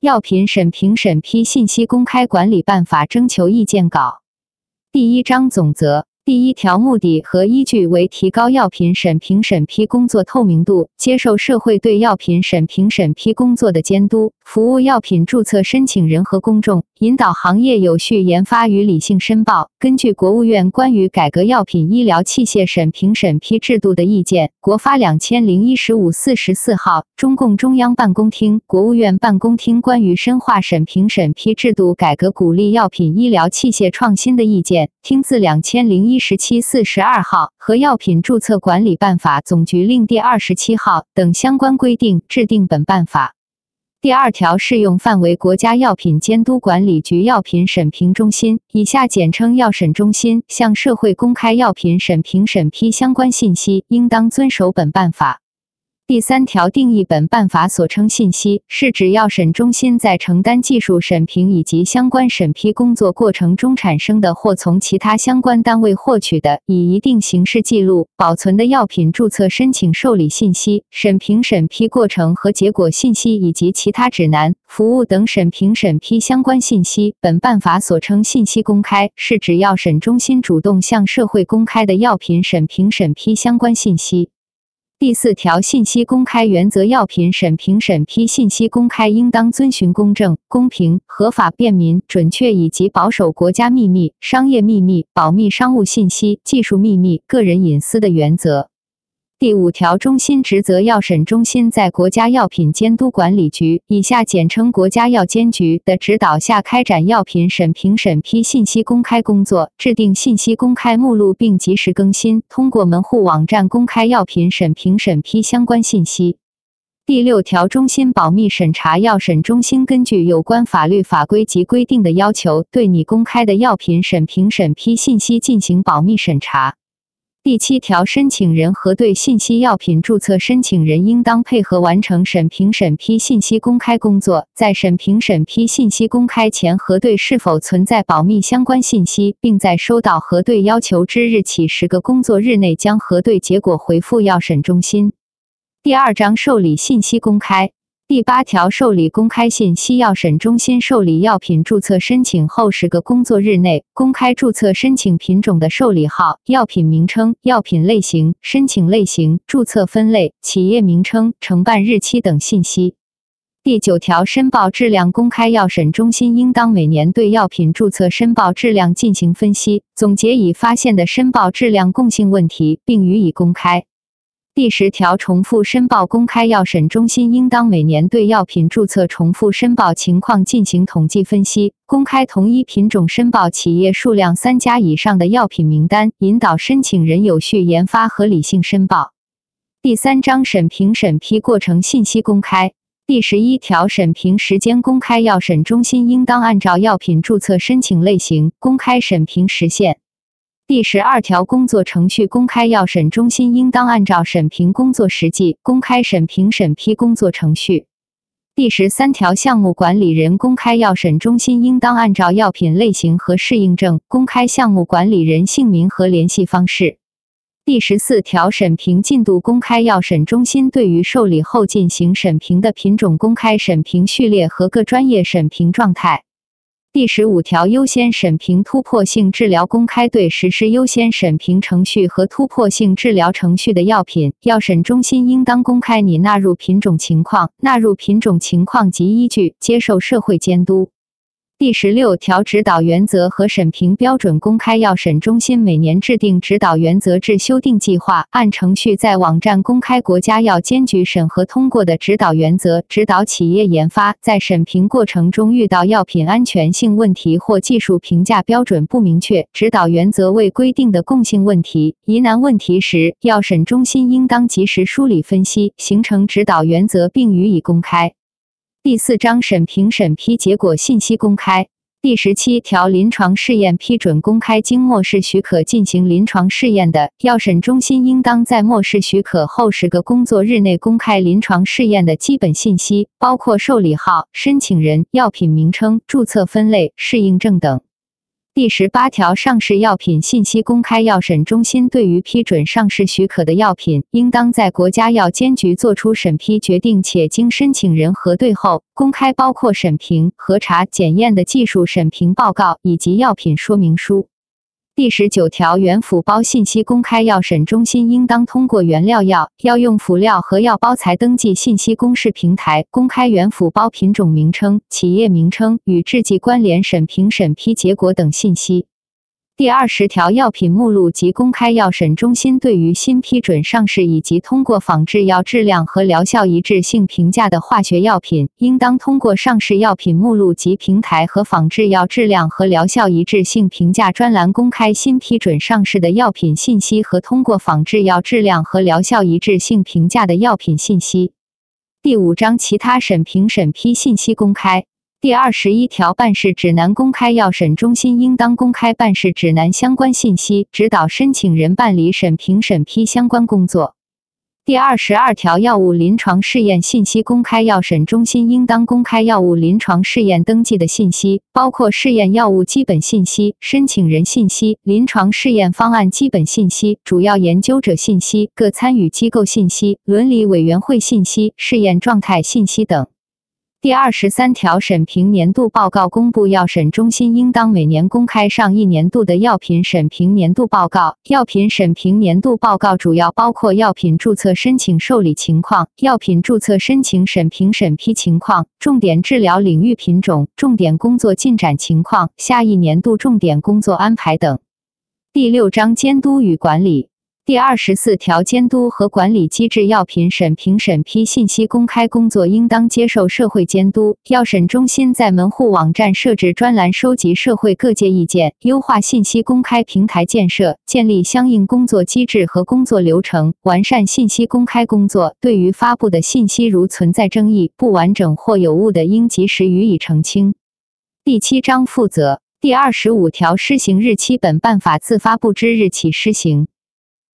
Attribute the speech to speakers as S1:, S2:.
S1: 药品审评审批信息公开管理办法征求意见稿第一章总则。第一条目的和依据为提高药品审评审批工作透明度，接受社会对药品审评审批工作的监督，服务药品注册申请人和公众，引导行业有序研发与理性申报。根据国务院关于改革药品医疗器械审评审批制度的意见（国发两千零一十五四十四号），中共中央办公厅、国务院办公厅关于深化审评审批制度改革、鼓励药品医疗器械创新的意见（听字两千零一十七四十二号）和药品注册管理办法总局令第二十七号等相关规定，制定本办法。第二条适用范围：国家药品监督管理局药品审评中心（以下简称药审中心）向社会公开药品审评审批相关信息，应当遵守本办法。第三条定义本办法所称信息，是指药审中心在承担技术审评以及相关审批工作过程中产生的，或从其他相关单位获取的，以一定形式记录、保存的药品注册申请受理信息、审评审批过程和结果信息以及其他指南、服务等审评审批相关信息。本办法所称信息公开，是指药审中心主动向社会公开的药品审评审批相关信息。第四条信息公开原则：药品审评审批信息公开应当遵循公正、公平、合法、便民、准确以及保守国家秘密、商业秘密、保密商务信息、技术秘密、个人隐私的原则。第五条中心职责：药审中心在国家药品监督管理局（以下简称国家药监局）的指导下，开展药品审评审批信息公开工作，制定信息公开目录并及时更新，通过门户网站公开药品审评审批相关信息。第六条中心保密审查：药审中心根据有关法律法规及规定的要求，对你公开的药品审评审批信息进行保密审查。第七条，申请人核对信息药品注册申请人应当配合完成审评审批信息公开工作，在审评审批信息公开前核对是否存在保密相关信息，并在收到核对要求之日起十个工作日内将核对结果回复药审中心。第二章受理信息公开。第八条，受理公开信息，药审中心受理药品注册申请后十个工作日内，公开注册申请品种的受理号、药品名称、药品类型、申请类型、注册分类、企业名称、承办日期等信息。第九条，申报质量公开，药审中心应当每年对药品注册申报质量进行分析，总结已发现的申报质量共性问题，并予以公开。第十条，重复申报公开，药审中心应当每年对药品注册重复申报情况进行统计分析，公开同一品种申报企业数量三家以上的药品名单，引导申请人有序研发和理性申报。第三章审评审批过程信息公开。第十一条，审评时间公开，药审中心应当按照药品注册申请类型公开审评时限。第十二条，工作程序公开，药审中心应当按照审评工作实际公开审评审批工作程序。第十三条，项目管理人公开，药审中心应当按照药品类型和适应症公开项目管理人姓名和联系方式。第十四条，审评进度公开，药审中心对于受理后进行审评的品种公开审评序列和各专业审评状态。第十五条，优先审评突破性治疗公开对实施优先审评程序和突破性治疗程序的药品，药审中心应当公开拟纳入品种情况、纳入品种情况及依据，接受社会监督。第十六条，指导原则和审评标准公开，药审中心每年制定指导原则至修订计划，按程序在网站公开国家药监局审核通过的指导原则，指导企业研发。在审评过程中遇到药品安全性问题或技术评价标准不明确、指导原则未规定的共性问题、疑难问题时，药审中心应当及时梳理分析，形成指导原则并予以公开。第四章审评审批结果信息公开。第十七条，临床试验批准公开，经末世许可进行临床试验的，药审中心应当在末世许可后十个工作日内公开临床试验的基本信息，包括受理号、申请人、药品名称、注册分类、适应症等。第十八条，上市药品信息公开。药审中心对于批准上市许可的药品，应当在国家药监局作出审批决定，且经申请人核对后，公开包括审评、核查、检验的技术审评报告以及药品说明书。第十九条，原辅包信息公开。药审中心应当通过原料药、药用辅料和药包材登记信息公示平台，公开原辅包品种名称、企业名称与制剂关联审评审批结果等信息。第二十条，药品目录及公开。药审中心对于新批准上市以及通过仿制药质量和疗效一致性评价的化学药品，应当通过上市药品目录及平台和仿制药质量和疗效一致性评价专栏公开新批准上市的药品信息和通过仿制药质量和疗效一致性评价的药品信息。第五章其他审评审批信息公开。第二十一条，办事指南公开。药审中心应当公开办事指南相关信息，指导申请人办理审评审批相关工作。第二十二条，药物临床试验信息公开。药审中心应当公开药物临床试验登记的信息，包括试验药物基本信息、申请人信息、临床试验方案基本信息、主要研究者信息、各参与机构信息、伦理委员会信息、试验状态信息等。第二十三条，审评年度报告公布。药审中心应当每年公开上一年度的药品审评年度报告。药品审评年度报告主要包括药品注册申请受理情况、药品注册申请审评审批情况、重点治疗领域品种、重点工作进展情况、下一年度重点工作安排等。第六章，监督与管理。第二十四条，监督和管理机制。药品审评审批信息公开工作应当接受社会监督。药审中心在门户网站设置专栏，收集社会各界意见，优化信息公开平台建设，建立相应工作机制和工作流程，完善信息公开工作。对于发布的信息如存在争议、不完整或有误的，应及时予以澄清。第七章负责。第二十五条施行日期，本办法自发布之日起施行。